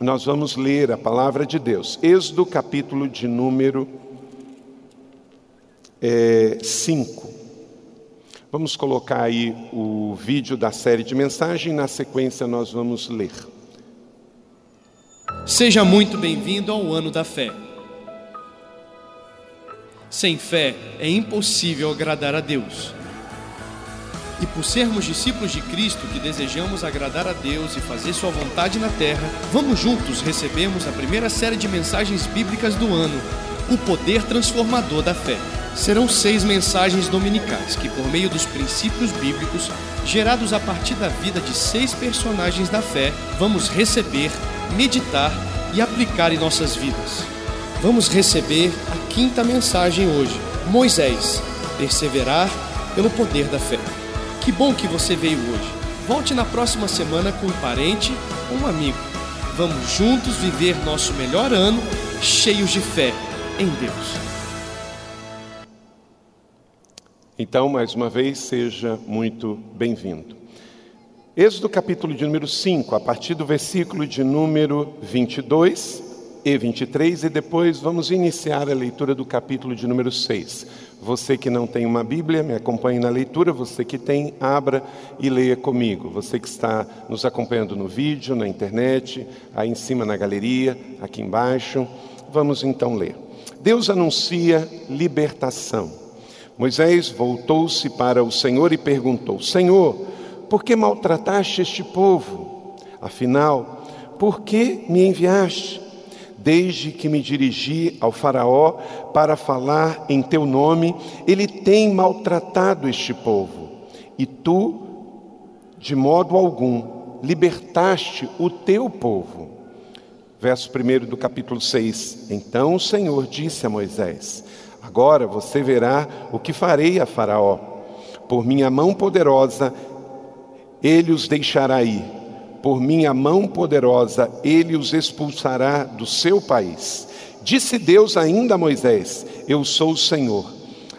nós vamos ler a palavra de Deus. Êxodo, capítulo de número 5. É, vamos colocar aí o vídeo da série de mensagem, na sequência nós vamos ler. Seja muito bem-vindo ao ano da fé. Sem fé é impossível agradar a Deus. E por sermos discípulos de Cristo que desejamos agradar a Deus e fazer Sua vontade na terra, vamos juntos recebermos a primeira série de mensagens bíblicas do ano, O Poder Transformador da Fé. Serão seis mensagens dominicais que, por meio dos princípios bíblicos, gerados a partir da vida de seis personagens da fé, vamos receber, meditar e aplicar em nossas vidas. Vamos receber a quinta mensagem hoje: Moisés, perseverar pelo poder da fé. Que bom que você veio hoje. Volte na próxima semana com um parente ou um amigo. Vamos juntos viver nosso melhor ano cheios de fé em Deus. Então, mais uma vez, seja muito bem-vindo. Êxodo capítulo de número 5, a partir do versículo de número 22 e 23, e depois vamos iniciar a leitura do capítulo de número 6. Você que não tem uma Bíblia, me acompanhe na leitura. Você que tem, abra e leia comigo. Você que está nos acompanhando no vídeo, na internet, aí em cima na galeria, aqui embaixo. Vamos então ler. Deus anuncia libertação. Moisés voltou-se para o Senhor e perguntou: Senhor, por que maltrataste este povo? Afinal, por que me enviaste? Desde que me dirigi ao Faraó para falar em teu nome, ele tem maltratado este povo. E tu, de modo algum, libertaste o teu povo. Verso 1 do capítulo 6. Então o Senhor disse a Moisés: Agora você verá o que farei a Faraó. Por minha mão poderosa, ele os deixará ir por minha mão poderosa ele os expulsará do seu país. Disse Deus ainda a Moisés: Eu sou o Senhor.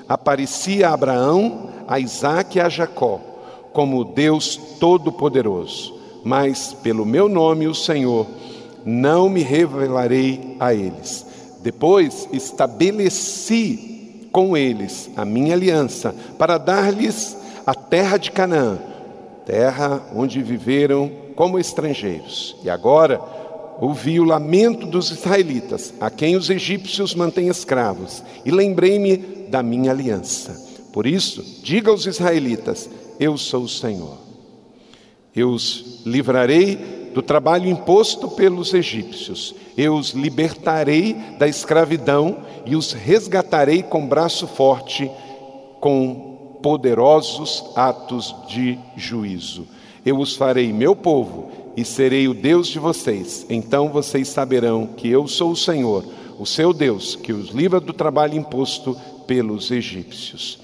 Aparecia a Abraão, a Isaque e a Jacó, como Deus Todo-Poderoso. Mas pelo meu nome, o Senhor, não me revelarei a eles. Depois estabeleci com eles a minha aliança para dar-lhes a terra de Canaã, terra onde viveram como estrangeiros. E agora ouvi o lamento dos israelitas, a quem os egípcios mantêm escravos, e lembrei-me da minha aliança. Por isso, diga aos israelitas: Eu sou o Senhor. Eu os livrarei do trabalho imposto pelos egípcios. Eu os libertarei da escravidão e os resgatarei com braço forte, com poderosos atos de juízo. Eu os farei meu povo e serei o Deus de vocês. Então vocês saberão que eu sou o Senhor, o seu Deus, que os livra do trabalho imposto pelos egípcios.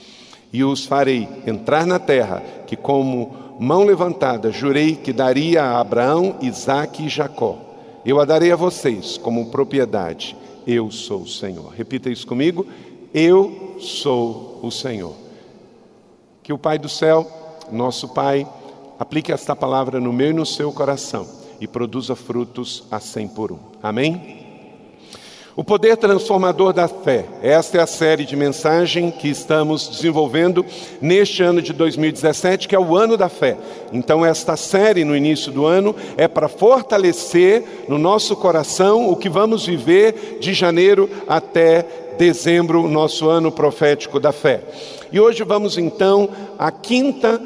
E os farei entrar na terra, que como mão levantada jurei que daria a Abraão, Isaque e Jacó. Eu a darei a vocês como propriedade. Eu sou o Senhor. Repita isso comigo. Eu sou o Senhor. Que o Pai do céu, nosso Pai, Aplique esta palavra no meu e no seu coração e produza frutos a cem por um. Amém? O poder transformador da fé. Esta é a série de mensagem que estamos desenvolvendo neste ano de 2017, que é o ano da fé. Então, esta série no início do ano é para fortalecer no nosso coração o que vamos viver de janeiro até dezembro, nosso ano profético da fé. E hoje vamos então à quinta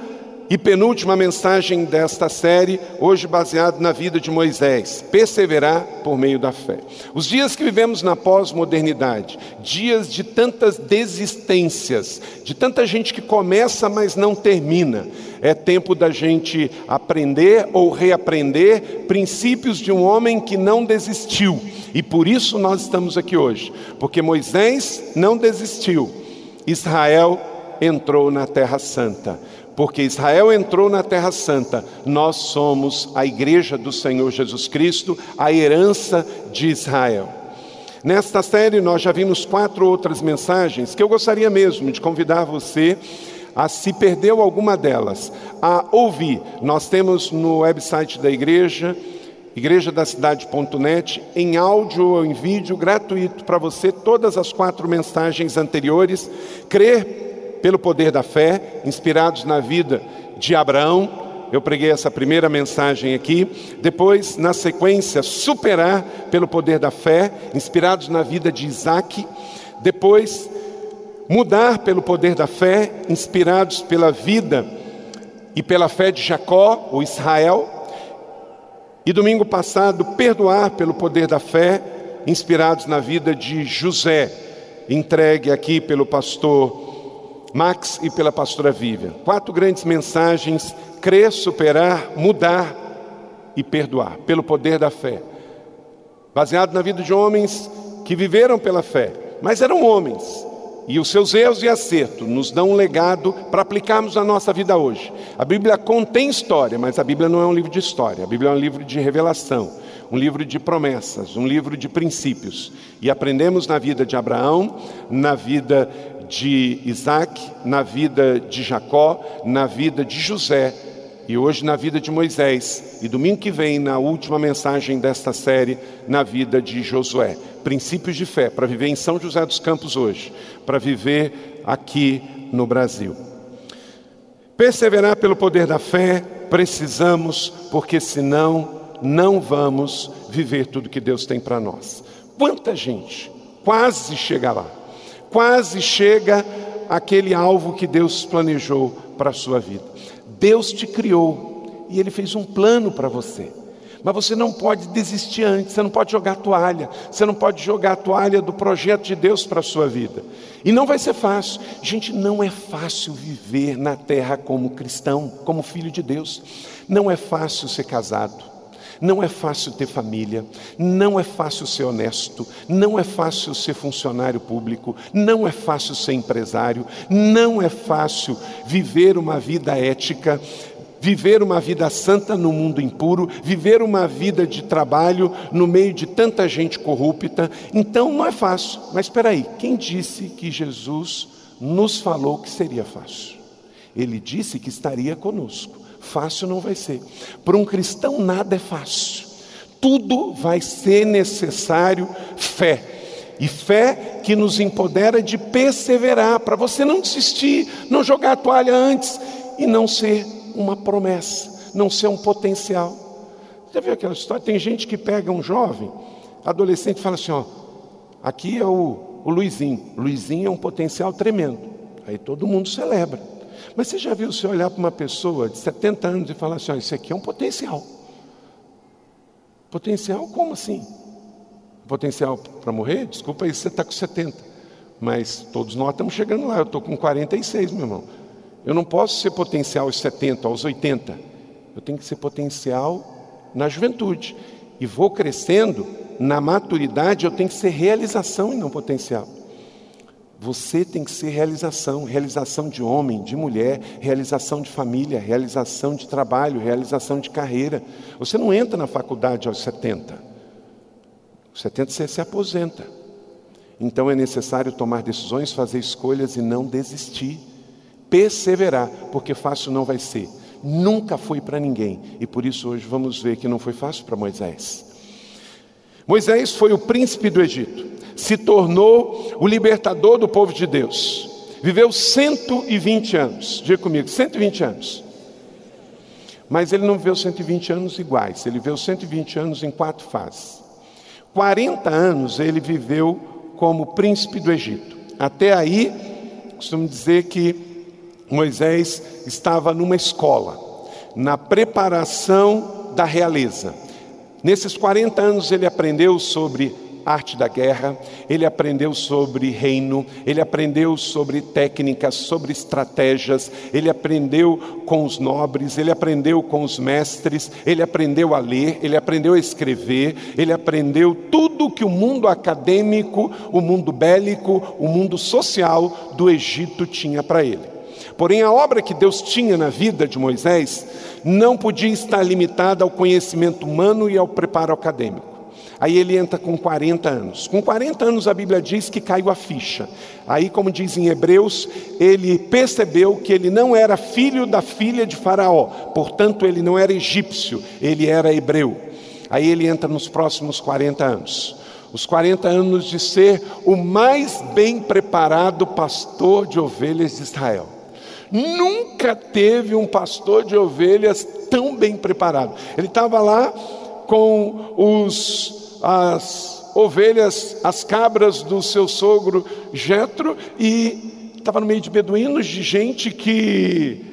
e penúltima mensagem desta série, hoje baseado na vida de Moisés: perseverar por meio da fé. Os dias que vivemos na pós-modernidade, dias de tantas desistências, de tanta gente que começa, mas não termina, é tempo da gente aprender ou reaprender princípios de um homem que não desistiu. E por isso nós estamos aqui hoje, porque Moisés não desistiu, Israel entrou na Terra Santa porque Israel entrou na Terra Santa, nós somos a igreja do Senhor Jesus Cristo, a herança de Israel. Nesta série nós já vimos quatro outras mensagens que eu gostaria mesmo de convidar você a se perdeu alguma delas, a ouvir. Nós temos no website da igreja, igrejadacidade.net, em áudio ou em vídeo gratuito para você todas as quatro mensagens anteriores. Crer pelo poder da fé, inspirados na vida de Abraão. Eu preguei essa primeira mensagem aqui. Depois, na sequência, superar pelo poder da fé, inspirados na vida de Isaac. Depois, mudar pelo poder da fé, inspirados pela vida e pela fé de Jacó, o Israel. E domingo passado, perdoar pelo poder da fé, inspirados na vida de José, entregue aqui pelo pastor Max e pela pastora Vivian. Quatro grandes mensagens: crer, superar, mudar e perdoar, pelo poder da fé. Baseado na vida de homens que viveram pela fé, mas eram homens. E os seus erros e acertos nos dão um legado para aplicarmos na nossa vida hoje. A Bíblia contém história, mas a Bíblia não é um livro de história. A Bíblia é um livro de revelação, um livro de promessas, um livro de princípios. E aprendemos na vida de Abraão, na vida de Isaac, na vida de Jacó, na vida de José e hoje na vida de Moisés. E domingo que vem, na última mensagem desta série, na vida de Josué. Princípios de fé para viver em São José dos Campos hoje, para viver aqui no Brasil. Perseverar pelo poder da fé, precisamos, porque senão não vamos viver tudo que Deus tem para nós. Quanta gente quase chega lá quase chega aquele alvo que Deus planejou para a sua vida. Deus te criou e Ele fez um plano para você. Mas você não pode desistir antes, você não pode jogar a toalha, você não pode jogar a toalha do projeto de Deus para a sua vida. E não vai ser fácil. Gente, não é fácil viver na terra como cristão, como filho de Deus. Não é fácil ser casado. Não é fácil ter família, não é fácil ser honesto, não é fácil ser funcionário público, não é fácil ser empresário, não é fácil viver uma vida ética, viver uma vida santa no mundo impuro, viver uma vida de trabalho no meio de tanta gente corrupta. Então não é fácil. Mas espera aí, quem disse que Jesus nos falou que seria fácil? Ele disse que estaria conosco. Fácil não vai ser. Para um cristão, nada é fácil. Tudo vai ser necessário fé. E fé que nos empodera de perseverar, para você não desistir, não jogar a toalha antes e não ser uma promessa, não ser um potencial. Já viu aquela história? Tem gente que pega um jovem, adolescente, e fala assim: ó, aqui é o, o Luizinho. Luizinho é um potencial tremendo. Aí todo mundo celebra. Mas você já viu você olhar para uma pessoa de 70 anos e falar assim: isso aqui é um potencial. Potencial como assim? Potencial para morrer? Desculpa aí, você está com 70. Mas todos nós estamos chegando lá. Eu estou com 46, meu irmão. Eu não posso ser potencial aos 70, aos 80. Eu tenho que ser potencial na juventude. E vou crescendo, na maturidade, eu tenho que ser realização e não potencial. Você tem que ser realização, realização de homem, de mulher, realização de família, realização de trabalho, realização de carreira. Você não entra na faculdade aos 70. Aos 70 você se aposenta. Então é necessário tomar decisões, fazer escolhas e não desistir. Perseverar, porque fácil não vai ser. Nunca foi para ninguém. E por isso hoje vamos ver que não foi fácil para Moisés. Moisés foi o príncipe do Egito se tornou o libertador do povo de Deus. Viveu 120 anos. Diga comigo, 120 anos. Mas ele não viveu 120 anos iguais, ele viveu 120 anos em quatro fases. 40 anos ele viveu como príncipe do Egito. Até aí, costumo dizer que Moisés estava numa escola, na preparação da realeza. Nesses 40 anos ele aprendeu sobre arte da guerra, ele aprendeu sobre reino, ele aprendeu sobre técnicas, sobre estratégias, ele aprendeu com os nobres, ele aprendeu com os mestres, ele aprendeu a ler, ele aprendeu a escrever, ele aprendeu tudo que o mundo acadêmico, o mundo bélico, o mundo social do Egito tinha para ele. Porém, a obra que Deus tinha na vida de Moisés não podia estar limitada ao conhecimento humano e ao preparo acadêmico. Aí ele entra com 40 anos. Com 40 anos a Bíblia diz que caiu a ficha. Aí, como diz em Hebreus, ele percebeu que ele não era filho da filha de Faraó, portanto, ele não era egípcio, ele era hebreu. Aí ele entra nos próximos 40 anos. Os 40 anos de ser o mais bem preparado pastor de ovelhas de Israel. Nunca teve um pastor de ovelhas tão bem preparado. Ele estava lá com os as ovelhas, as cabras do seu sogro Jetro e estava no meio de beduínos, de gente que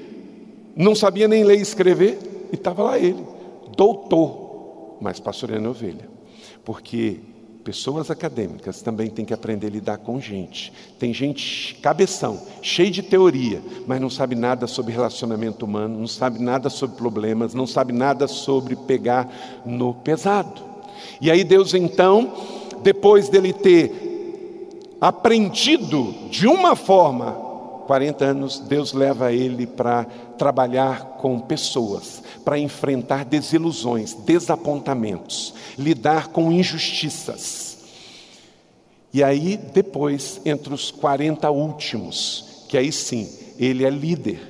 não sabia nem ler e escrever, e estava lá ele, doutor, mas pastoreando ovelha, porque pessoas acadêmicas também têm que aprender a lidar com gente. Tem gente cabeção, cheio de teoria, mas não sabe nada sobre relacionamento humano, não sabe nada sobre problemas, não sabe nada sobre pegar no pesado. E aí Deus então, depois dele ter aprendido de uma forma, 40 anos, Deus leva ele para trabalhar com pessoas, para enfrentar desilusões, desapontamentos, lidar com injustiças. E aí, depois, entre os 40 últimos, que aí sim, ele é líder.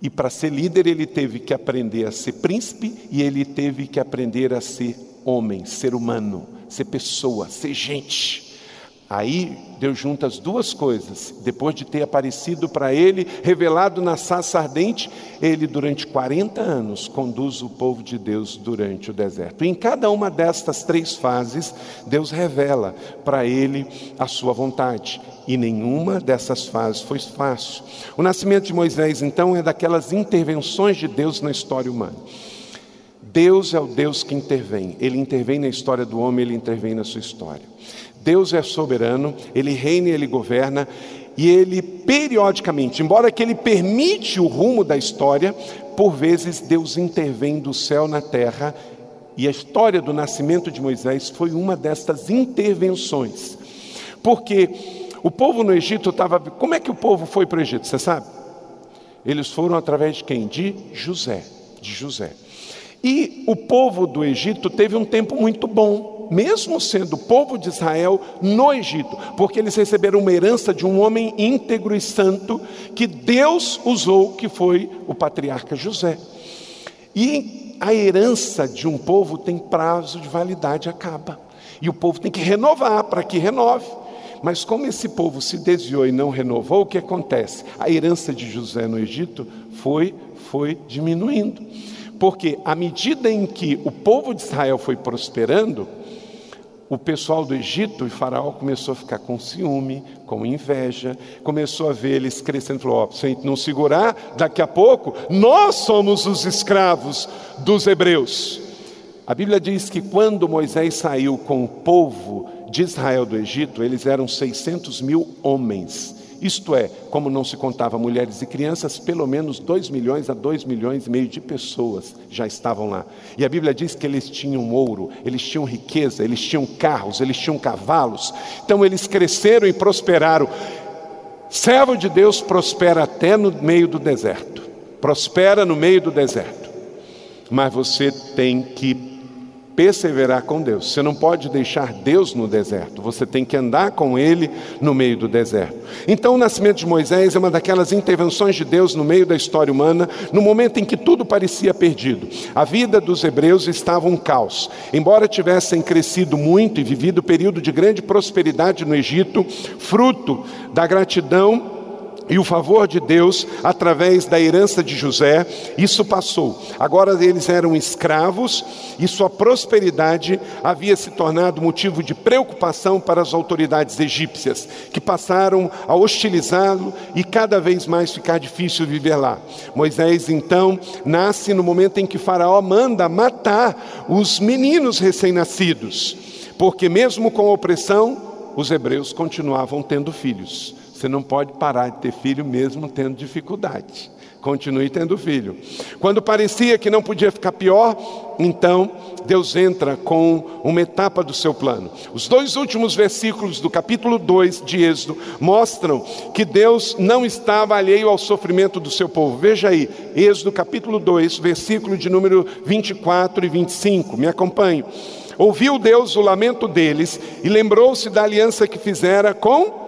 E para ser líder, ele teve que aprender a ser príncipe e ele teve que aprender a ser homem, ser humano, ser pessoa, ser gente. Aí Deus junta as duas coisas. Depois de ter aparecido para ele, revelado na sassa ardente, ele durante 40 anos conduz o povo de Deus durante o deserto. Em cada uma destas três fases, Deus revela para ele a sua vontade. E nenhuma dessas fases foi fácil. O nascimento de Moisés, então, é daquelas intervenções de Deus na história humana. Deus é o Deus que intervém. Ele intervém na história do homem, ele intervém na sua história. Deus é soberano, ele reina e ele governa, e ele periodicamente, embora que ele permite o rumo da história, por vezes Deus intervém do céu na terra, e a história do nascimento de Moisés foi uma destas intervenções. Porque o povo no Egito estava. Como é que o povo foi para o Egito? Você sabe? Eles foram através de quem? De José. De José. E o povo do Egito teve um tempo muito bom, mesmo sendo povo de Israel no Egito, porque eles receberam uma herança de um homem íntegro e santo que Deus usou, que foi o patriarca José. E a herança de um povo tem prazo de validade, acaba. E o povo tem que renovar para que renove. Mas como esse povo se desviou e não renovou, o que acontece? A herança de José no Egito foi, foi diminuindo. Porque à medida em que o povo de Israel foi prosperando, o pessoal do Egito e Faraó começou a ficar com ciúme, com inveja, começou a ver eles crescendo, falou: oh, se a gente não segurar, daqui a pouco nós somos os escravos dos hebreus. A Bíblia diz que quando Moisés saiu com o povo de Israel do Egito, eles eram 600 mil homens. Isto é, como não se contava mulheres e crianças, pelo menos 2 milhões a 2 milhões e meio de pessoas já estavam lá. E a Bíblia diz que eles tinham ouro, eles tinham riqueza, eles tinham carros, eles tinham cavalos. Então eles cresceram e prosperaram. Servo de Deus prospera até no meio do deserto. Prospera no meio do deserto. Mas você tem que perseverar com Deus. Você não pode deixar Deus no deserto, você tem que andar com Ele no meio do deserto. Então, o nascimento de Moisés é uma daquelas intervenções de Deus no meio da história humana, no momento em que tudo parecia perdido. A vida dos hebreus estava um caos. Embora tivessem crescido muito e vivido período de grande prosperidade no Egito, fruto da gratidão e o favor de Deus através da herança de José, isso passou. Agora eles eram escravos e sua prosperidade havia se tornado motivo de preocupação para as autoridades egípcias, que passaram a hostilizá-lo e cada vez mais ficar difícil viver lá. Moisés então nasce no momento em que Faraó manda matar os meninos recém-nascidos, porque mesmo com a opressão, os hebreus continuavam tendo filhos. Você não pode parar de ter filho mesmo tendo dificuldade. Continue tendo filho. Quando parecia que não podia ficar pior, então Deus entra com uma etapa do seu plano. Os dois últimos versículos do capítulo 2 de Êxodo mostram que Deus não estava alheio ao sofrimento do seu povo. Veja aí, Êxodo capítulo 2, versículo de número 24 e 25. Me acompanhe. Ouviu Deus o lamento deles e lembrou-se da aliança que fizera com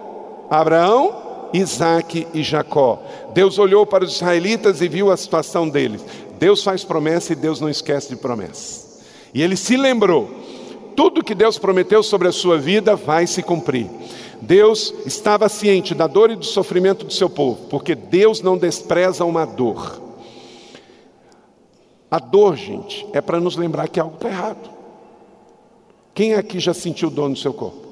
Abraão, Isaac e Jacó. Deus olhou para os israelitas e viu a situação deles. Deus faz promessa e Deus não esquece de promessa. E ele se lembrou: tudo que Deus prometeu sobre a sua vida vai se cumprir. Deus estava ciente da dor e do sofrimento do seu povo, porque Deus não despreza uma dor. A dor, gente, é para nos lembrar que algo está errado. Quem aqui já sentiu dor no seu corpo?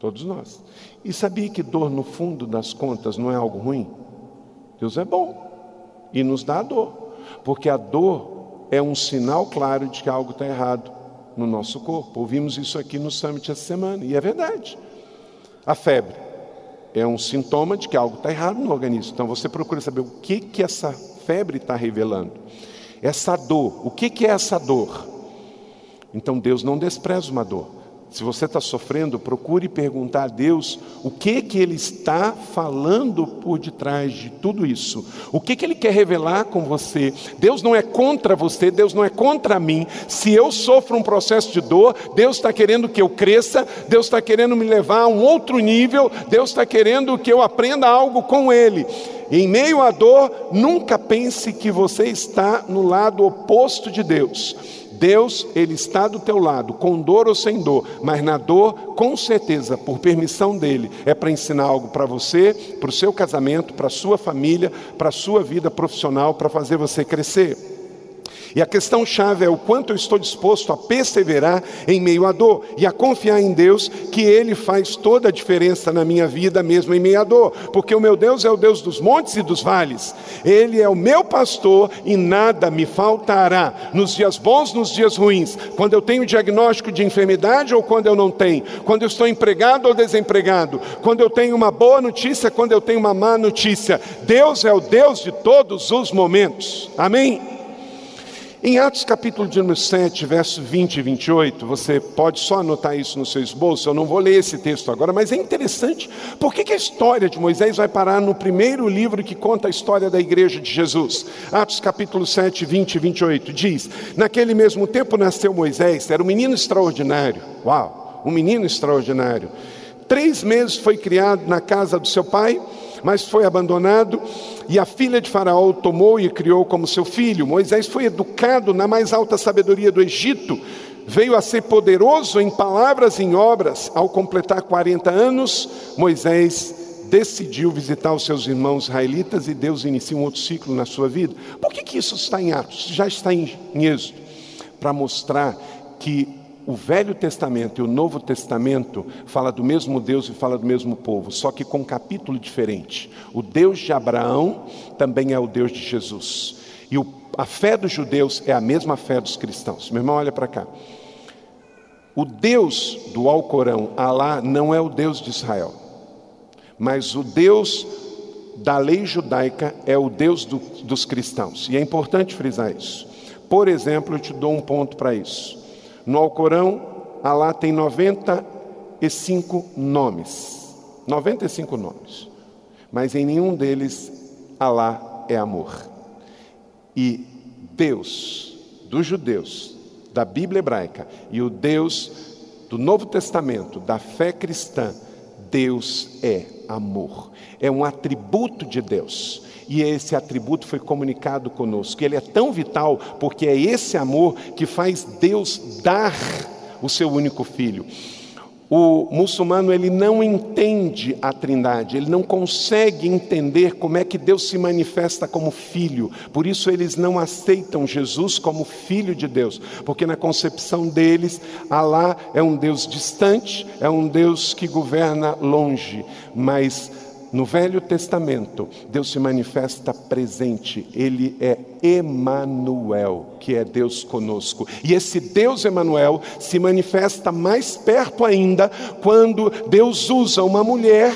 Todos nós. E sabia que dor, no fundo das contas, não é algo ruim? Deus é bom e nos dá a dor, porque a dor é um sinal claro de que algo está errado no nosso corpo. Ouvimos isso aqui no Summit essa semana, e é verdade. A febre é um sintoma de que algo está errado no organismo. Então você procura saber o que, que essa febre está revelando. Essa dor, o que, que é essa dor? Então Deus não despreza uma dor. Se você está sofrendo, procure perguntar a Deus o que que Ele está falando por detrás de tudo isso. O que que Ele quer revelar com você? Deus não é contra você, Deus não é contra mim. Se eu sofro um processo de dor, Deus está querendo que eu cresça, Deus está querendo me levar a um outro nível, Deus está querendo que eu aprenda algo com Ele. Em meio à dor, nunca pense que você está no lado oposto de Deus. Deus, Ele está do teu lado, com dor ou sem dor, mas na dor, com certeza, por permissão dEle, é para ensinar algo para você, para o seu casamento, para a sua família, para a sua vida profissional, para fazer você crescer. E a questão chave é o quanto eu estou disposto a perseverar em meio à dor e a confiar em Deus que Ele faz toda a diferença na minha vida, mesmo em meio à dor, porque o meu Deus é o Deus dos montes e dos vales, Ele é o meu pastor e nada me faltará, nos dias bons, nos dias ruins, quando eu tenho diagnóstico de enfermidade ou quando eu não tenho, quando eu estou empregado ou desempregado, quando eu tenho uma boa notícia, quando eu tenho uma má notícia, Deus é o Deus de todos os momentos, amém? Em Atos capítulo de número 7, verso 20 e 28, você pode só anotar isso no seu esboço, eu não vou ler esse texto agora, mas é interessante, por que, que a história de Moisés vai parar no primeiro livro que conta a história da igreja de Jesus? Atos capítulo 7, 20 e 28 diz: Naquele mesmo tempo nasceu Moisés, era um menino extraordinário, uau, um menino extraordinário. Três meses foi criado na casa do seu pai, mas foi abandonado e a filha de Faraó o tomou e criou como seu filho. Moisés foi educado na mais alta sabedoria do Egito, veio a ser poderoso em palavras e em obras. Ao completar 40 anos, Moisés decidiu visitar os seus irmãos israelitas e Deus inicia um outro ciclo na sua vida. Por que, que isso está em Atos? Já está em, Êxodo. Para mostrar que o Velho Testamento e o Novo Testamento fala do mesmo Deus e fala do mesmo povo, só que com um capítulo diferente. O Deus de Abraão também é o Deus de Jesus. E o, a fé dos judeus é a mesma fé dos cristãos. Meu irmão, olha para cá. O Deus do Alcorão, Alá, não é o Deus de Israel, mas o Deus da lei judaica é o Deus do, dos cristãos. E é importante frisar isso. Por exemplo, eu te dou um ponto para isso. No Alcorão, Alá tem 95 nomes. 95 nomes. Mas em nenhum deles Alá é amor. E Deus dos judeus, da Bíblia hebraica, e o Deus do Novo Testamento, da fé cristã, Deus é amor. É um atributo de Deus e esse atributo foi comunicado conosco. Ele é tão vital porque é esse amor que faz Deus dar o seu único filho. O muçulmano ele não entende a Trindade, ele não consegue entender como é que Deus se manifesta como filho. Por isso eles não aceitam Jesus como filho de Deus, porque na concepção deles, Alá é um Deus distante, é um Deus que governa longe, mas no Velho Testamento, Deus se manifesta presente, ele é Emanuel, que é Deus conosco. E esse Deus Emanuel se manifesta mais perto ainda quando Deus usa uma mulher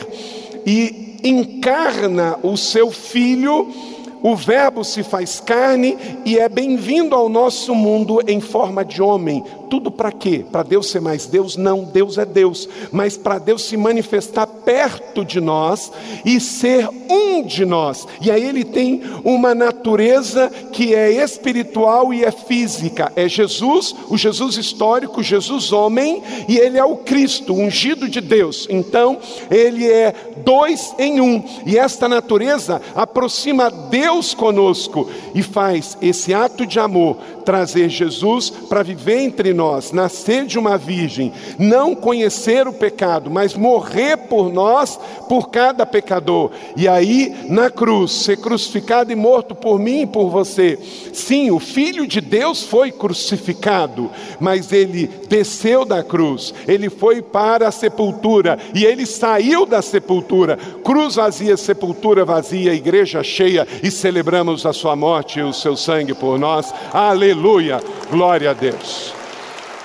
e encarna o seu filho. O Verbo se faz carne e é bem-vindo ao nosso mundo em forma de homem, tudo para quê? Para Deus ser mais Deus? Não, Deus é Deus, mas para Deus se manifestar perto de nós e ser um de nós. E aí ele tem uma natureza que é espiritual e é física. É Jesus, o Jesus histórico, Jesus homem, e ele é o Cristo, ungido de Deus. Então, ele é dois em um. E esta natureza aproxima Deus conosco e faz esse ato de amor trazer Jesus para viver entre nós, nascer de uma virgem, não conhecer o pecado, mas morrer por nós, por cada pecador. E aí, na cruz, ser crucificado e morto por mim e por você. Sim, o Filho de Deus foi crucificado, mas ele desceu da cruz, ele foi para a sepultura e ele saiu da sepultura. Cruz vazia, sepultura vazia, igreja cheia e celebramos a sua morte e o seu sangue por nós. Aleluia, glória a Deus.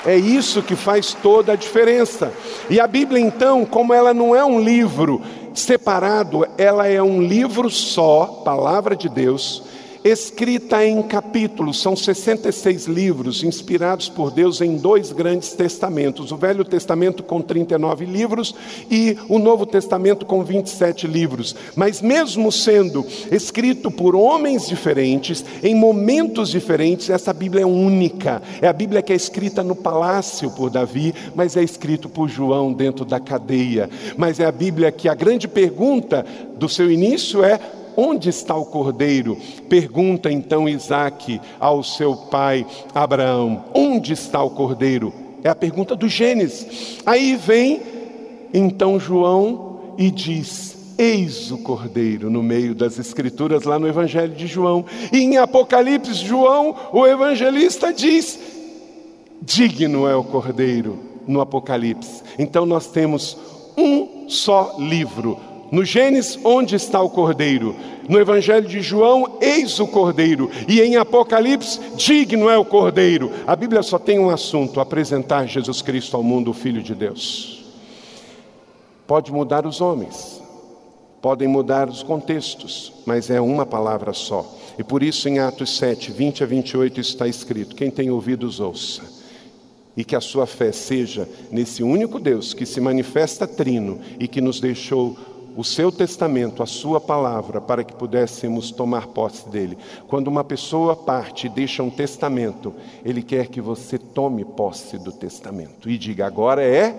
É isso que faz toda a diferença. E a Bíblia, então, como ela não é um livro separado, ela é um livro só, palavra de Deus, escrita em capítulos, são 66 livros inspirados por Deus em dois grandes testamentos: o Velho Testamento com 39 livros e o Novo Testamento com 27 livros. Mas, mesmo sendo escrito por homens diferentes, em momentos diferentes, essa Bíblia é única. É a Bíblia que é escrita no palácio por Davi, mas é escrito por João dentro da cadeia. Mas é a Bíblia que a grande pergunta do seu início é Onde está o cordeiro? Pergunta então Isaac ao seu pai Abraão: Onde está o cordeiro? É a pergunta do Gênesis. Aí vem então João e diz: Eis o cordeiro no meio das escrituras, lá no Evangelho de João. E em Apocalipse, João, o evangelista, diz: Digno é o cordeiro no Apocalipse. Então nós temos um só livro no Gênesis, onde está o cordeiro? No Evangelho de João, eis o cordeiro. E em Apocalipse, digno é o cordeiro. A Bíblia só tem um assunto: apresentar Jesus Cristo ao mundo, o Filho de Deus. Pode mudar os homens, podem mudar os contextos, mas é uma palavra só. E por isso, em Atos 7, 20 a 28, está escrito: quem tem ouvidos, ouça e que a sua fé seja nesse único Deus que se manifesta trino e que nos deixou o seu testamento, a sua palavra, para que pudéssemos tomar posse dele. Quando uma pessoa parte e deixa um testamento, ele quer que você tome posse do testamento e diga: agora é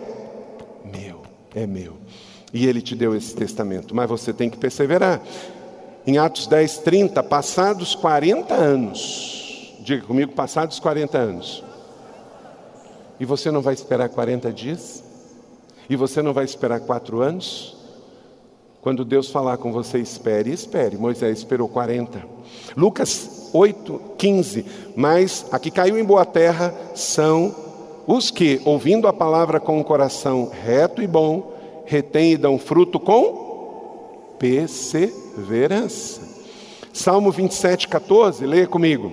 meu, é meu. E ele te deu esse testamento, mas você tem que perseverar. Em Atos 10, 30, passados 40 anos, diga comigo, passados 40 anos, e você não vai esperar 40 dias? E você não vai esperar quatro anos? Quando Deus falar com você, espere, espere. Moisés esperou 40. Lucas 8, 15. Mas a que caiu em boa terra são os que, ouvindo a palavra com o coração reto e bom, retêm e dão fruto com perseverança. Salmo 27, 14, leia comigo.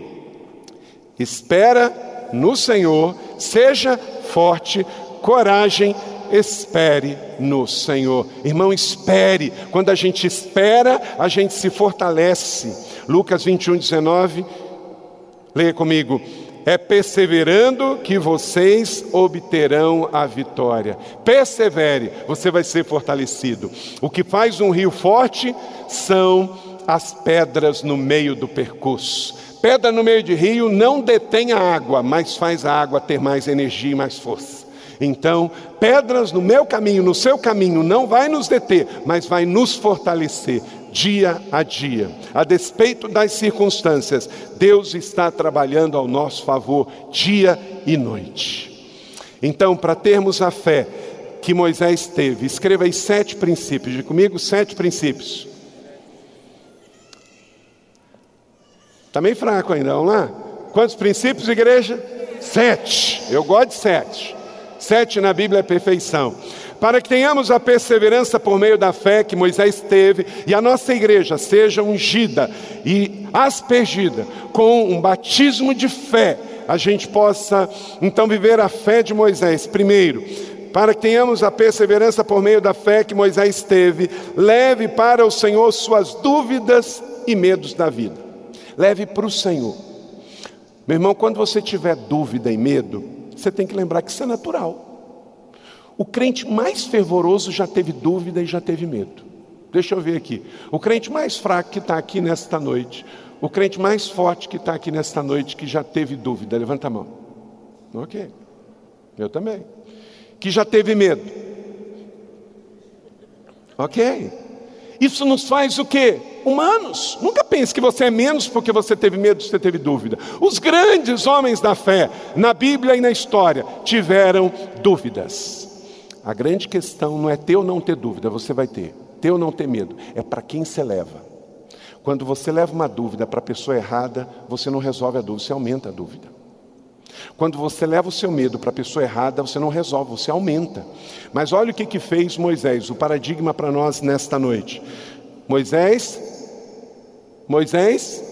Espera no Senhor, seja forte, coragem, espere no Senhor. Irmão, espere. Quando a gente espera, a gente se fortalece. Lucas 21, 19. Leia comigo. É perseverando que vocês obterão a vitória. Persevere, você vai ser fortalecido. O que faz um rio forte são as pedras no meio do percurso. Pedra no meio de rio não detém a água, mas faz a água ter mais energia e mais força. Então, pedras no meu caminho, no seu caminho, não vai nos deter, mas vai nos fortalecer dia a dia. A despeito das circunstâncias, Deus está trabalhando ao nosso favor dia e noite. Então, para termos a fé que Moisés teve. Escreva aí sete princípios. De comigo, sete princípios. Está meio fraco ainda, vamos lá? Quantos princípios, igreja? Sete. Eu gosto de sete. Sete na Bíblia é perfeição. Para que tenhamos a perseverança por meio da fé que Moisés teve e a nossa igreja seja ungida e aspergida com um batismo de fé, a gente possa então viver a fé de Moisés. Primeiro, para que tenhamos a perseverança por meio da fé que Moisés teve, leve para o Senhor suas dúvidas e medos da vida. Leve para o Senhor. Meu irmão, quando você tiver dúvida e medo, você tem que lembrar que isso é natural. O crente mais fervoroso já teve dúvida e já teve medo. Deixa eu ver aqui. O crente mais fraco que está aqui nesta noite, o crente mais forte que está aqui nesta noite, que já teve dúvida, levanta a mão. Ok. Eu também. Que já teve medo. Ok. Isso nos faz o quê? Humanos. Nunca pense que você é menos porque você teve medo, você teve dúvida. Os grandes homens da fé, na Bíblia e na história, tiveram dúvidas. A grande questão não é ter ou não ter dúvida, você vai ter. Ter ou não ter medo, é para quem você leva. Quando você leva uma dúvida para a pessoa errada, você não resolve a dúvida, você aumenta a dúvida. Quando você leva o seu medo para a pessoa errada, você não resolve, você aumenta. Mas olha o que, que fez Moisés, o paradigma para nós nesta noite. Moisés, Moisés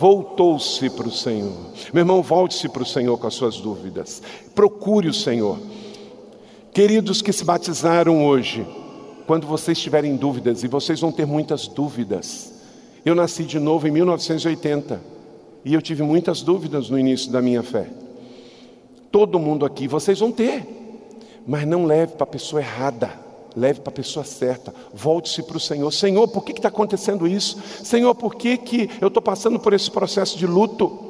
voltou-se para o Senhor. Meu irmão, volte-se para o Senhor com as suas dúvidas. Procure o Senhor. Queridos que se batizaram hoje, quando vocês tiverem dúvidas, e vocês vão ter muitas dúvidas. Eu nasci de novo em 1980 e eu tive muitas dúvidas no início da minha fé. Todo mundo aqui, vocês vão ter, mas não leve para a pessoa errada, leve para a pessoa certa. Volte-se para o Senhor: Senhor, por que está acontecendo isso? Senhor, por que, que eu estou passando por esse processo de luto?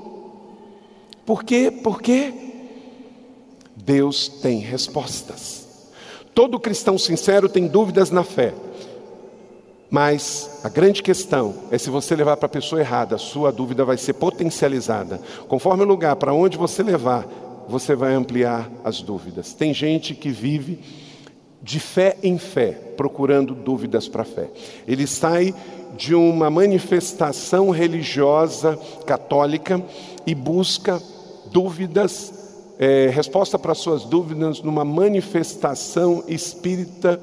Por quê? Por quê? Deus tem respostas. Todo cristão sincero tem dúvidas na fé. Mas a grande questão é se você levar para a pessoa errada, a sua dúvida vai ser potencializada. Conforme o lugar para onde você levar, você vai ampliar as dúvidas. Tem gente que vive de fé em fé, procurando dúvidas para a fé. Ele sai de uma manifestação religiosa católica e busca dúvidas, é, resposta para suas dúvidas numa manifestação espírita.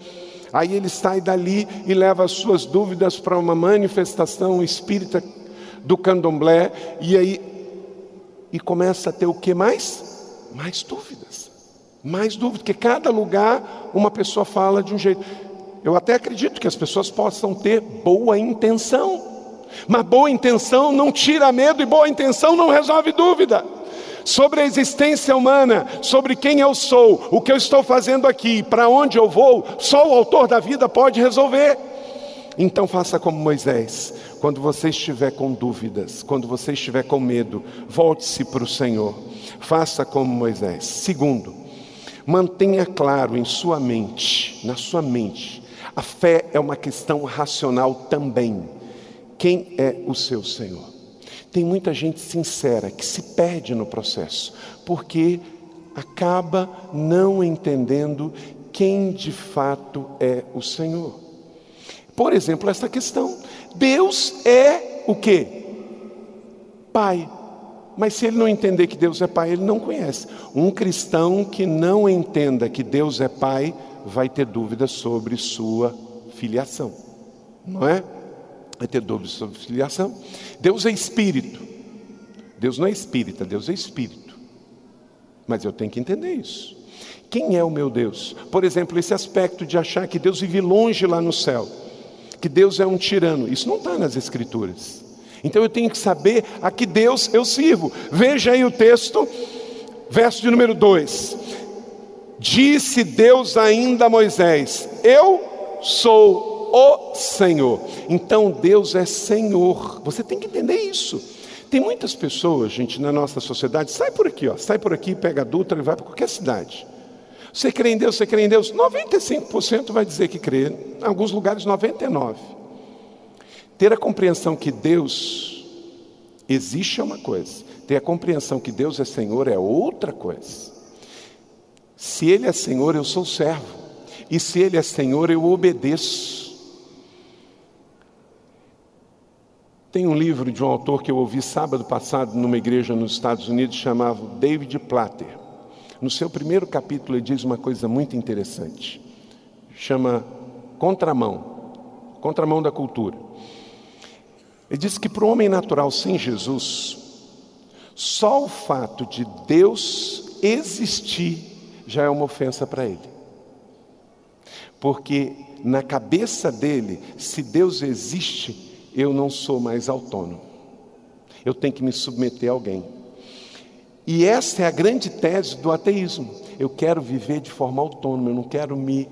Aí ele sai dali e leva as suas dúvidas para uma manifestação espírita do candomblé e aí e começa a ter o que mais? mais dúvidas. Mais dúvidas, porque cada lugar uma pessoa fala de um jeito. Eu até acredito que as pessoas possam ter boa intenção, mas boa intenção não tira medo e boa intenção não resolve dúvida. Sobre a existência humana, sobre quem eu sou, o que eu estou fazendo aqui, para onde eu vou, só o autor da vida pode resolver. Então faça como Moisés, quando você estiver com dúvidas, quando você estiver com medo, volte-se para o Senhor. Faça como Moisés. Segundo, mantenha claro em sua mente, na sua mente, a fé é uma questão racional também. Quem é o seu Senhor? Tem muita gente sincera que se perde no processo, porque acaba não entendendo quem de fato é o Senhor. Por exemplo, essa questão. Deus é o que? Pai. Mas se ele não entender que Deus é Pai, ele não conhece. Um cristão que não entenda que Deus é Pai, vai ter dúvidas sobre sua filiação. Não é? Vai ter dúvidas sobre filiação. Deus é Espírito. Deus não é espírita, Deus é Espírito. Mas eu tenho que entender isso. Quem é o meu Deus? Por exemplo, esse aspecto de achar que Deus vive longe lá no céu que Deus é um tirano. Isso não está nas Escrituras. Então eu tenho que saber a que Deus eu sirvo. Veja aí o texto, verso de número 2. Disse Deus ainda a Moisés: Eu sou o Senhor. Então Deus é Senhor. Você tem que entender isso. Tem muitas pessoas, gente, na nossa sociedade, sai por aqui, ó, sai por aqui, pega a Dutra e vai para qualquer cidade. Você crê em Deus, você crê em Deus? 95% vai dizer que crê, em alguns lugares 99%. Ter a compreensão que Deus existe é uma coisa, ter a compreensão que Deus é Senhor é outra coisa. Se Ele é Senhor, eu sou servo. E se Ele é Senhor, eu obedeço. Tem um livro de um autor que eu ouvi sábado passado numa igreja nos Estados Unidos, chamado David Platter. No seu primeiro capítulo, ele diz uma coisa muito interessante. Chama Contramão contramão da cultura. Ele diz que para o homem natural sem Jesus, só o fato de Deus existir já é uma ofensa para ele. Porque na cabeça dele, se Deus existe, eu não sou mais autônomo. Eu tenho que me submeter a alguém. E essa é a grande tese do ateísmo. Eu quero viver de forma autônoma, eu não quero me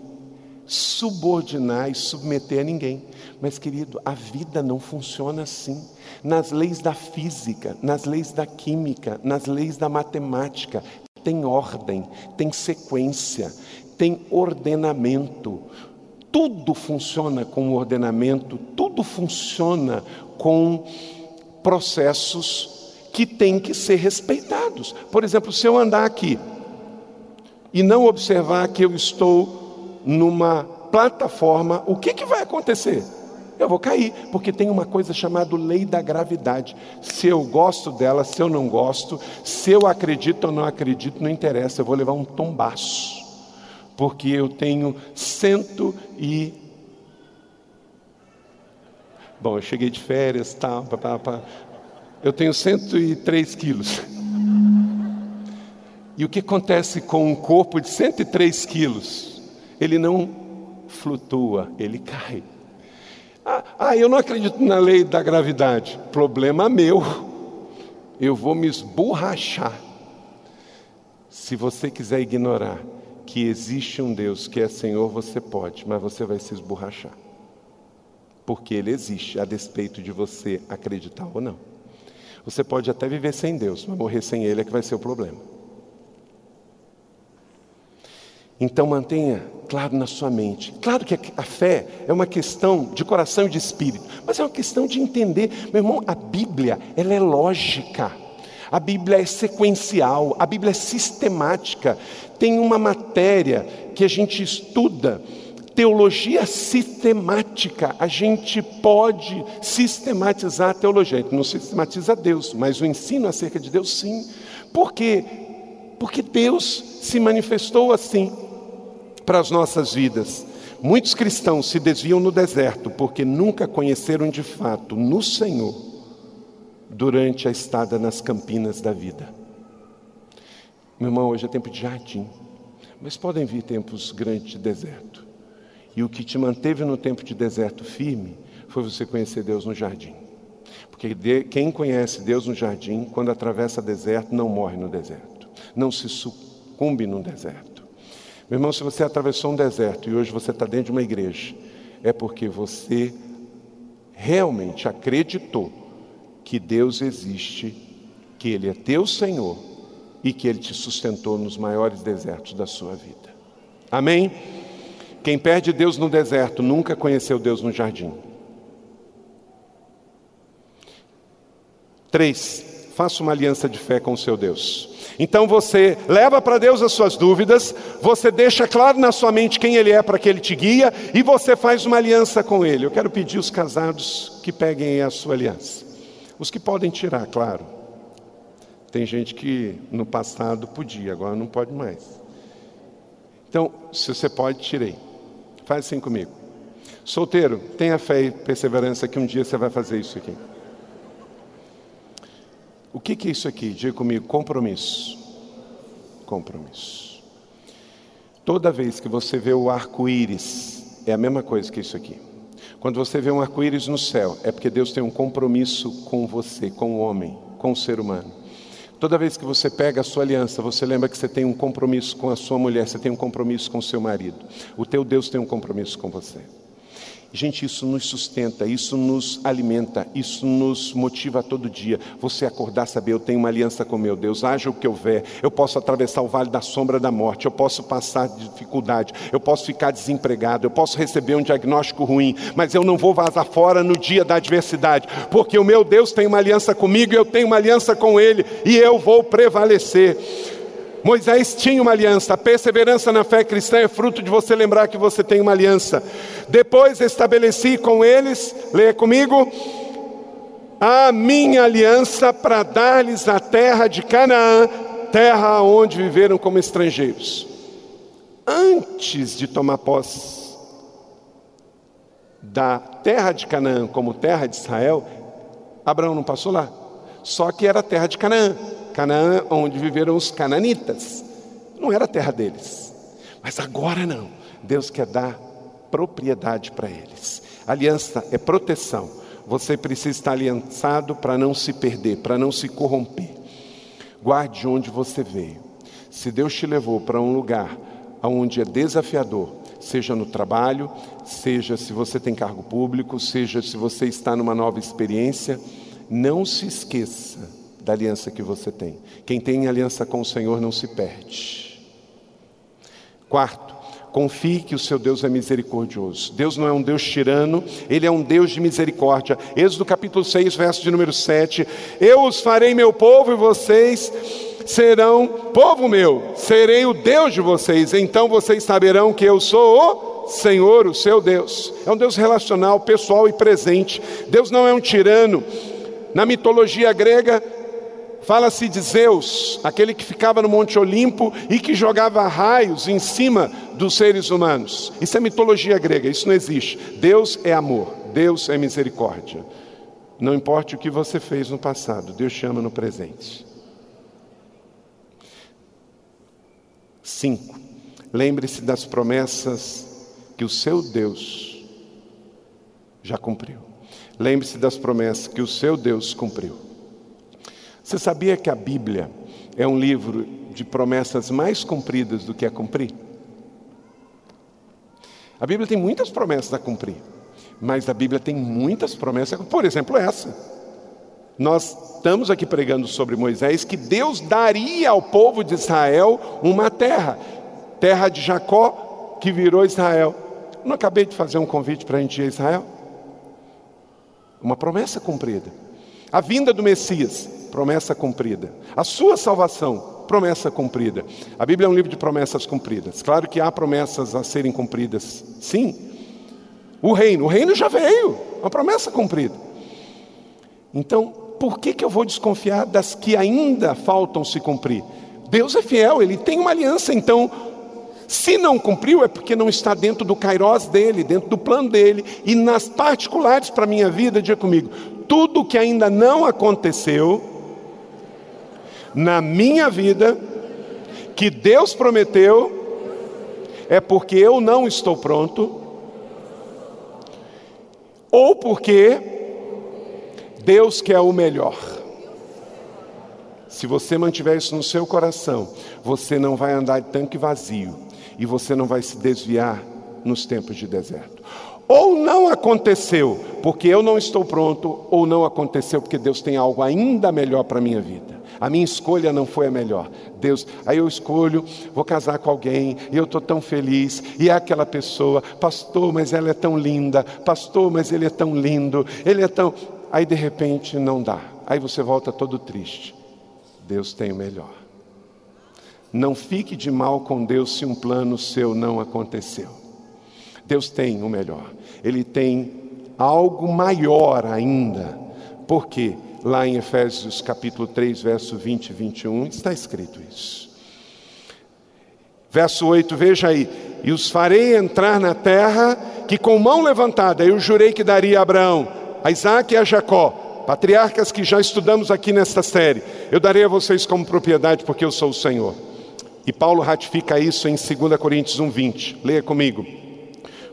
subordinar e submeter a ninguém. Mas, querido, a vida não funciona assim. Nas leis da física, nas leis da química, nas leis da matemática, tem ordem, tem sequência, tem ordenamento. Tudo funciona com ordenamento, tudo funciona com processos que têm que ser respeitados. Por exemplo, se eu andar aqui e não observar que eu estou numa plataforma, o que, que vai acontecer? eu vou cair, porque tem uma coisa chamada lei da gravidade. Se eu gosto dela, se eu não gosto, se eu acredito ou não acredito, não interessa, eu vou levar um tombaço, porque eu tenho cento e. Bom, eu cheguei de férias, tá, pá, pá, pá. eu tenho 103 quilos. E o que acontece com um corpo de 103 quilos? Ele não flutua, ele cai. Ah, ah, eu não acredito na lei da gravidade. Problema meu. Eu vou me esborrachar. Se você quiser ignorar que existe um Deus que é Senhor, você pode, mas você vai se esborrachar. Porque Ele existe, a despeito de você acreditar ou não. Você pode até viver sem Deus, mas morrer sem Ele é que vai ser o problema. Então mantenha claro na sua mente. Claro que a fé é uma questão de coração e de espírito, mas é uma questão de entender. Meu irmão, a Bíblia, ela é lógica. A Bíblia é sequencial, a Bíblia é sistemática. Tem uma matéria que a gente estuda, teologia sistemática. A gente pode sistematizar a teologia. A gente não sistematiza Deus, mas o ensino acerca de Deus, sim. Por quê? Porque Deus se manifestou assim para as nossas vidas. Muitos cristãos se desviam no deserto porque nunca conheceram de fato no Senhor durante a estada nas campinas da vida. Meu irmão, hoje é tempo de jardim, mas podem vir tempos grandes de deserto. E o que te manteve no tempo de deserto firme foi você conhecer Deus no jardim. Porque quem conhece Deus no jardim, quando atravessa deserto, não morre no deserto, não se sucumbe no deserto. Meu irmão, se você atravessou um deserto e hoje você está dentro de uma igreja, é porque você realmente acreditou que Deus existe, que Ele é teu Senhor e que Ele te sustentou nos maiores desertos da sua vida. Amém? Quem perde Deus no deserto nunca conheceu Deus no jardim. Três, faça uma aliança de fé com o seu Deus. Então você leva para Deus as suas dúvidas, você deixa claro na sua mente quem Ele é para que Ele te guia e você faz uma aliança com Ele. Eu quero pedir os casados que peguem a sua aliança. Os que podem tirar, claro. Tem gente que no passado podia, agora não pode mais. Então, se você pode, tirei. Faz assim comigo. Solteiro, tenha fé e perseverança que um dia você vai fazer isso aqui. O que, que é isso aqui? Diga comigo: compromisso. Compromisso. Toda vez que você vê o arco-íris, é a mesma coisa que isso aqui. Quando você vê um arco-íris no céu, é porque Deus tem um compromisso com você, com o homem, com o ser humano. Toda vez que você pega a sua aliança, você lembra que você tem um compromisso com a sua mulher, você tem um compromisso com o seu marido. O teu Deus tem um compromisso com você. Gente, isso nos sustenta, isso nos alimenta, isso nos motiva todo dia. Você acordar, saber, eu tenho uma aliança com meu Deus, haja o que houver, eu posso atravessar o vale da sombra da morte, eu posso passar dificuldade, eu posso ficar desempregado, eu posso receber um diagnóstico ruim, mas eu não vou vazar fora no dia da adversidade, porque o meu Deus tem uma aliança comigo, eu tenho uma aliança com Ele e eu vou prevalecer. Moisés tinha uma aliança. A perseverança na fé cristã é fruto de você lembrar que você tem uma aliança. Depois estabeleci com eles, leia comigo, a minha aliança para dar-lhes a terra de Canaã, terra onde viveram como estrangeiros. Antes de tomar posse da terra de Canaã como terra de Israel, Abraão não passou lá. Só que era terra de Canaã. Canaã, onde viveram os cananitas. Não era a terra deles. Mas agora não. Deus quer dar propriedade para eles. Aliança é proteção. Você precisa estar aliançado para não se perder, para não se corromper. Guarde onde você veio. Se Deus te levou para um lugar onde é desafiador, seja no trabalho, seja se você tem cargo público, seja se você está numa nova experiência, não se esqueça da aliança que você tem. Quem tem aliança com o Senhor não se perde. Quarto, confie que o seu Deus é misericordioso. Deus não é um Deus tirano, ele é um Deus de misericórdia. Êxodo capítulo 6, verso de número 7. Eu os farei meu povo e vocês serão povo meu, serei o Deus de vocês. Então vocês saberão que eu sou o Senhor, o seu Deus. É um Deus relacional, pessoal e presente. Deus não é um tirano. Na mitologia grega, Fala-se de Zeus, aquele que ficava no Monte Olimpo e que jogava raios em cima dos seres humanos. Isso é mitologia grega, isso não existe. Deus é amor, Deus é misericórdia. Não importa o que você fez no passado, Deus chama no presente. Cinco, lembre-se das promessas que o seu Deus já cumpriu. Lembre-se das promessas que o seu Deus cumpriu. Você sabia que a Bíblia é um livro de promessas mais cumpridas do que a cumprir? A Bíblia tem muitas promessas a cumprir, mas a Bíblia tem muitas promessas, por exemplo, essa. Nós estamos aqui pregando sobre Moisés que Deus daria ao povo de Israel uma terra, terra de Jacó que virou Israel. Não acabei de fazer um convite para a gente ir a Israel? Uma promessa cumprida. A vinda do Messias, promessa cumprida. A sua salvação, promessa cumprida. A Bíblia é um livro de promessas cumpridas. Claro que há promessas a serem cumpridas, sim. O reino, o reino já veio, uma promessa cumprida. Então, por que, que eu vou desconfiar das que ainda faltam se cumprir? Deus é fiel, Ele tem uma aliança, então, se não cumpriu, é porque não está dentro do kairós dele, dentro do plano dele, e nas particulares para a minha vida, diga comigo, tudo que ainda não aconteceu, na minha vida que Deus prometeu é porque eu não estou pronto, ou porque Deus quer o melhor. Se você mantiver isso no seu coração, você não vai andar de tanque vazio e você não vai se desviar nos tempos de deserto. Ou não aconteceu porque eu não estou pronto, ou não aconteceu porque Deus tem algo ainda melhor para a minha vida. A minha escolha não foi a melhor. Deus, aí eu escolho, vou casar com alguém, e eu estou tão feliz, e é aquela pessoa, pastor, mas ela é tão linda, pastor, mas ele é tão lindo, ele é tão. Aí de repente não dá. Aí você volta todo triste. Deus tem o melhor. Não fique de mal com Deus se um plano seu não aconteceu. Deus tem o melhor. Ele tem algo maior ainda. Por quê? Lá em Efésios capítulo 3, verso 20 e 21, está escrito isso. Verso 8, veja aí: E os farei entrar na terra que com mão levantada eu jurei que daria a Abraão, a Isaac e a Jacó, patriarcas que já estudamos aqui nesta série. Eu darei a vocês como propriedade, porque eu sou o Senhor. E Paulo ratifica isso em 2 Coríntios 1, 20. Leia comigo.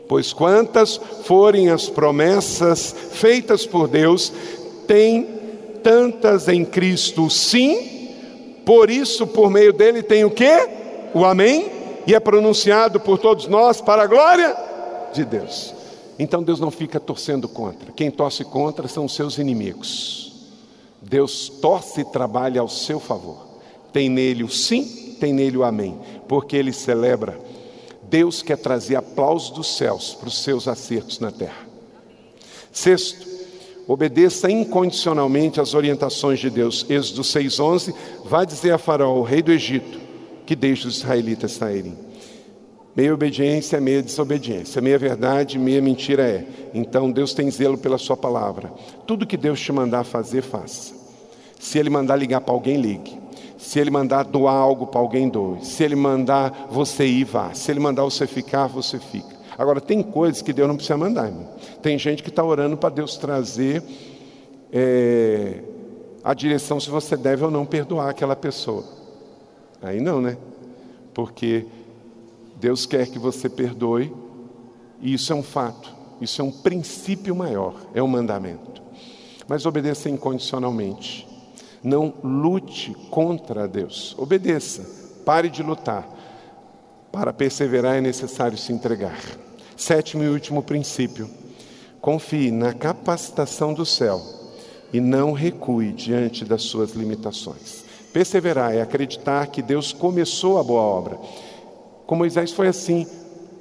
Pois quantas forem as promessas feitas por Deus, tem tantas em Cristo, sim, por isso, por meio dele tem o que? O Amém, e é pronunciado por todos nós para a glória de Deus. Então Deus não fica torcendo contra, quem torce contra são os seus inimigos. Deus torce e trabalha ao seu favor. Tem nele o sim, tem nele o amém, porque ele celebra. Deus quer trazer aplausos dos céus para os seus acertos na terra. Sexto, Obedeça incondicionalmente às orientações de Deus. Êxodo 6,11 vai dizer a Faraó, o rei do Egito: que deixe os israelitas saírem. Meia obediência, meia desobediência. Meia verdade, meia mentira é. Então Deus tem zelo pela sua palavra. Tudo que Deus te mandar fazer, faça. Se Ele mandar ligar para alguém, ligue. Se Ele mandar doar algo para alguém, doe. Se Ele mandar você ir, vá. Se Ele mandar você ficar, você fica. Agora, tem coisas que Deus não precisa mandar, irmão. Tem gente que está orando para Deus trazer é, a direção se você deve ou não perdoar aquela pessoa. Aí não, né? Porque Deus quer que você perdoe, e isso é um fato, isso é um princípio maior, é um mandamento. Mas obedeça incondicionalmente. Não lute contra Deus, obedeça, pare de lutar. Para perseverar é necessário se entregar. Sétimo e último princípio: confie na capacitação do céu e não recue diante das suas limitações. Perseverar é acreditar que Deus começou a boa obra com Moisés foi assim: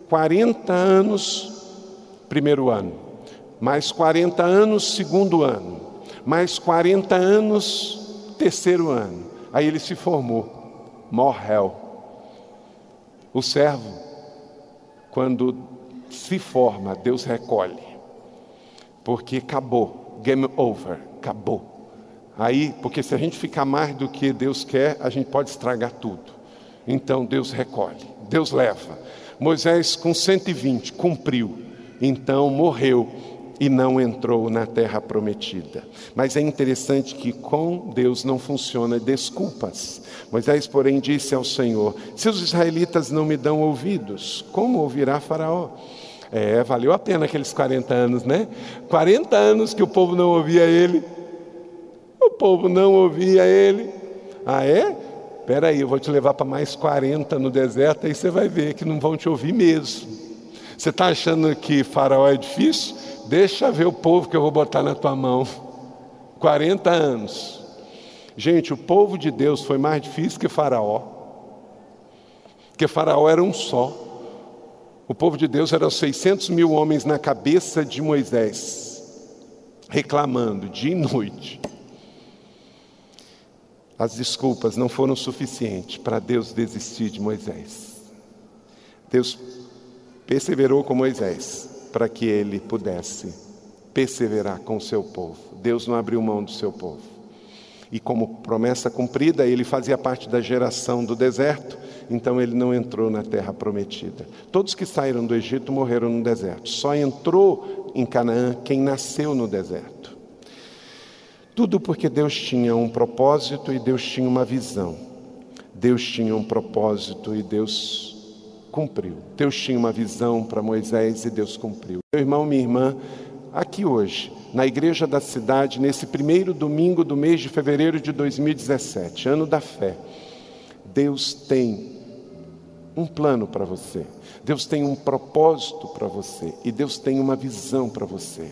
40 anos, primeiro ano, mais 40 anos, segundo ano, mais 40 anos, terceiro ano. Aí ele se formou, morreu. O servo, quando se forma, Deus recolhe, porque acabou, game over, acabou. Aí, porque se a gente ficar mais do que Deus quer, a gente pode estragar tudo. Então Deus recolhe, Deus leva. Moisés, com 120, cumpriu, então morreu e não entrou na terra prometida. Mas é interessante que com Deus não funciona desculpas. Moisés, porém, disse ao Senhor: Se os israelitas não me dão ouvidos, como ouvirá Faraó? É, valeu a pena aqueles 40 anos, né? 40 anos que o povo não ouvia ele. O povo não ouvia ele. Ah, é? Espera aí, eu vou te levar para mais 40 no deserto, aí você vai ver que não vão te ouvir mesmo. Você está achando que faraó é difícil? Deixa ver o povo que eu vou botar na tua mão. 40 anos. Gente, o povo de Deus foi mais difícil que faraó. Porque faraó era um só. O povo de Deus era 600 mil homens na cabeça de Moisés, reclamando dia e noite. As desculpas não foram suficientes para Deus desistir de Moisés. Deus perseverou com Moisés para que ele pudesse perseverar com o seu povo. Deus não abriu mão do seu povo. E como promessa cumprida, ele fazia parte da geração do deserto, então ele não entrou na terra prometida. Todos que saíram do Egito morreram no deserto. Só entrou em Canaã quem nasceu no deserto. Tudo porque Deus tinha um propósito e Deus tinha uma visão. Deus tinha um propósito e Deus cumpriu. Deus tinha uma visão para Moisés e Deus cumpriu. Meu irmão, minha irmã, aqui hoje, na igreja da cidade, nesse primeiro domingo do mês de fevereiro de 2017, ano da fé, Deus tem um plano para você. Deus tem um propósito para você e Deus tem uma visão para você.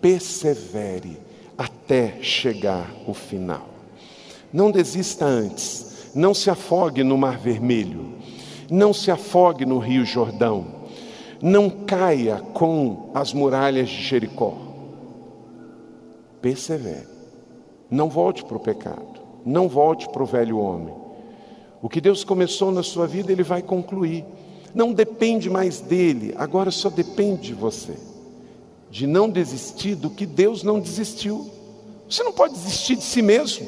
Persevere até chegar o final. Não desista antes, não se afogue no Mar Vermelho, não se afogue no Rio Jordão, não caia com as muralhas de Jericó. Persevere, não volte para o pecado, não volte para o velho homem. O que Deus começou na sua vida, Ele vai concluir. Não depende mais dele, agora só depende de você de não desistir do que Deus não desistiu. Você não pode desistir de si mesmo.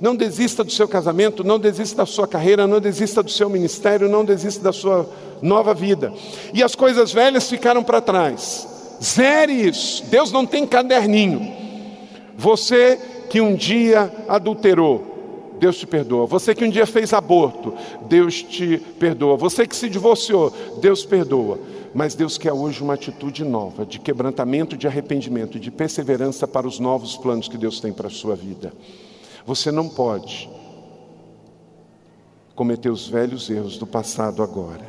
Não desista do seu casamento, não desista da sua carreira, não desista do seu ministério, não desista da sua nova vida. E as coisas velhas ficaram para trás. Zere isso. Deus não tem caderninho. Você que um dia adulterou, Deus te perdoa. Você que um dia fez aborto, Deus te perdoa. Você que se divorciou, Deus perdoa. Mas Deus quer hoje uma atitude nova, de quebrantamento, de arrependimento, de perseverança para os novos planos que Deus tem para a sua vida. Você não pode cometer os velhos erros do passado agora.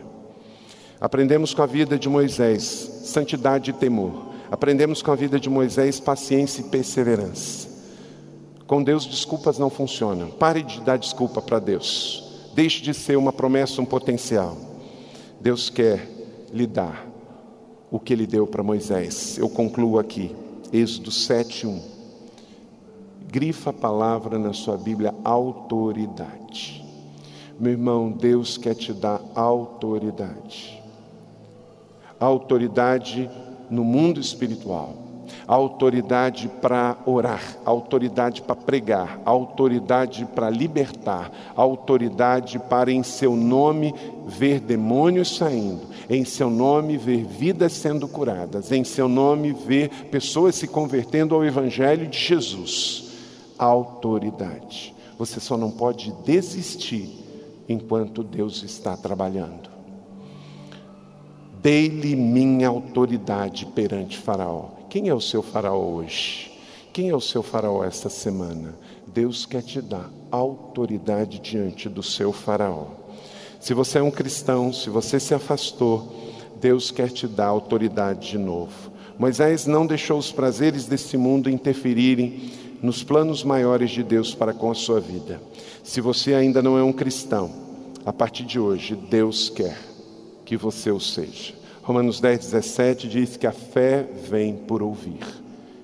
Aprendemos com a vida de Moisés santidade e temor. Aprendemos com a vida de Moisés paciência e perseverança. Com Deus, desculpas não funcionam. Pare de dar desculpa para Deus. Deixe de ser uma promessa, um potencial. Deus quer lhe dar o que ele deu para Moisés. Eu concluo aqui, Êxodo 7:1. Grifa a palavra na sua Bíblia autoridade. Meu irmão, Deus quer te dar autoridade. Autoridade no mundo espiritual autoridade para orar, autoridade para pregar, autoridade para libertar, autoridade para em seu nome ver demônios saindo, em seu nome ver vidas sendo curadas, em seu nome ver pessoas se convertendo ao evangelho de Jesus. Autoridade. Você só não pode desistir enquanto Deus está trabalhando. Dei-lhe minha autoridade perante Faraó. Quem é o seu faraó hoje? Quem é o seu faraó esta semana? Deus quer te dar autoridade diante do seu faraó. Se você é um cristão, se você se afastou, Deus quer te dar autoridade de novo. Moisés não deixou os prazeres desse mundo interferirem nos planos maiores de Deus para com a sua vida. Se você ainda não é um cristão, a partir de hoje, Deus quer que você o seja. Romanos 10, 17 diz que a fé vem por ouvir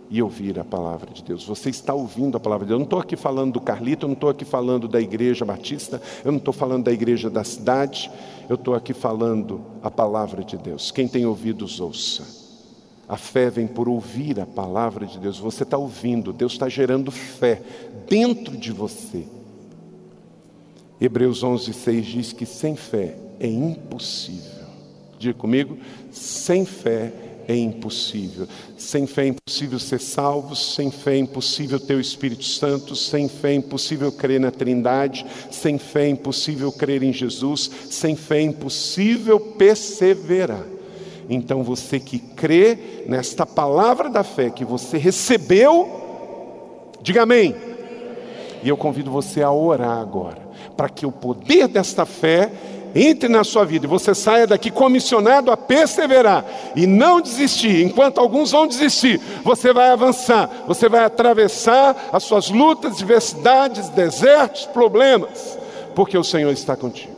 e ouvir a palavra de Deus. Você está ouvindo a palavra de Deus. Eu não estou aqui falando do Carlito, eu não estou aqui falando da igreja batista, eu não estou falando da igreja da cidade, eu estou aqui falando a palavra de Deus. Quem tem ouvidos, ouça. A fé vem por ouvir a palavra de Deus. Você está ouvindo, Deus está gerando fé dentro de você. Hebreus 11, 6 diz que sem fé é impossível Diga comigo: sem fé é impossível. Sem fé é impossível ser salvo, sem fé é impossível ter o Espírito Santo, sem fé é impossível crer na Trindade, sem fé é impossível crer em Jesus, sem fé é impossível perseverar. Então você que crê nesta palavra da fé que você recebeu, diga amém. E eu convido você a orar agora, para que o poder desta fé entre na sua vida e você saia daqui comissionado a perseverar e não desistir. Enquanto alguns vão desistir, você vai avançar, você vai atravessar as suas lutas, diversidades, desertos, problemas, porque o Senhor está contigo.